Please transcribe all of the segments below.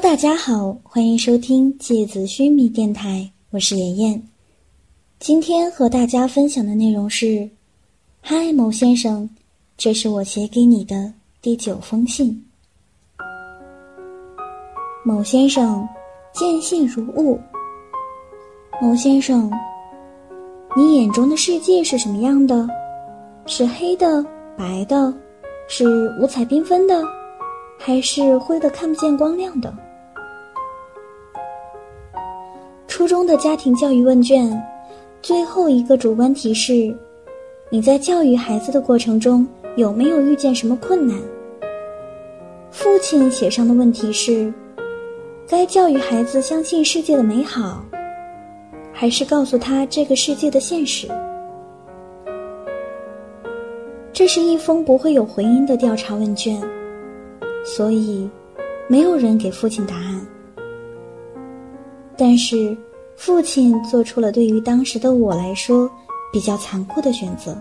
大家好，欢迎收听芥子须弥电台，我是妍妍。今天和大家分享的内容是：嗨，某先生，这是我写给你的第九封信。某先生，见信如晤。某先生，你眼中的世界是什么样的？是黑的、白的，是五彩缤纷的？还是灰的看不见光亮的。初中的家庭教育问卷，最后一个主观题是：你在教育孩子的过程中有没有遇见什么困难？父亲写上的问题是：该教育孩子相信世界的美好，还是告诉他这个世界的现实？这是一封不会有回音的调查问卷。所以，没有人给父亲答案。但是，父亲做出了对于当时的我来说比较残酷的选择。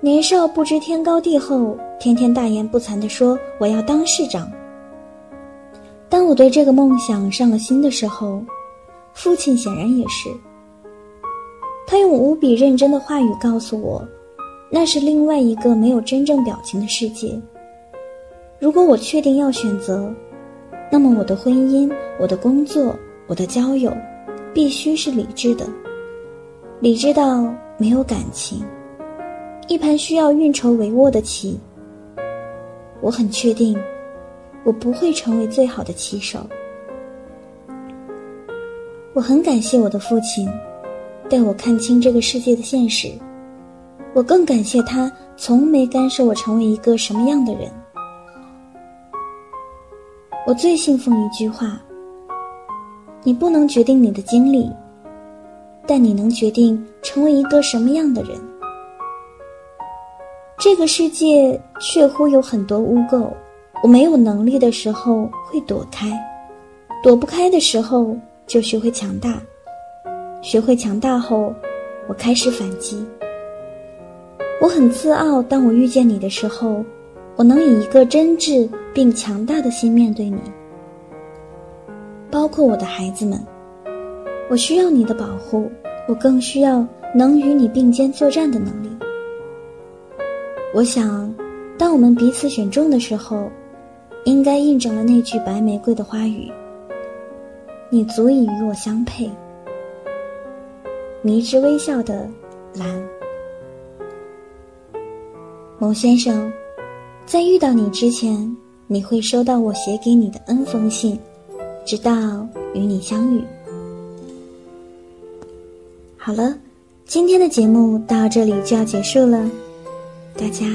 年少不知天高地厚，天天大言不惭地说我要当市长。当我对这个梦想上了心的时候，父亲显然也是。他用无比认真的话语告诉我，那是另外一个没有真正表情的世界。如果我确定要选择，那么我的婚姻、我的工作、我的交友，必须是理智的，理智到没有感情，一盘需要运筹帷幄的棋。我很确定，我不会成为最好的棋手。我很感谢我的父亲，带我看清这个世界的现实。我更感谢他从没干涉我成为一个什么样的人。我最信奉一句话：你不能决定你的经历，但你能决定成为一个什么样的人。这个世界确乎有很多污垢，我没有能力的时候会躲开，躲不开的时候就学会强大，学会强大后，我开始反击。我很自傲，当我遇见你的时候。我能以一个真挚并强大的心面对你，包括我的孩子们。我需要你的保护，我更需要能与你并肩作战的能力。我想，当我们彼此选中的时候，应该印证了那句白玫瑰的花语：“你足以与我相配。”迷之微笑的蓝，某先生。在遇到你之前，你会收到我写给你的 N 封信，直到与你相遇。好了，今天的节目到这里就要结束了，大家。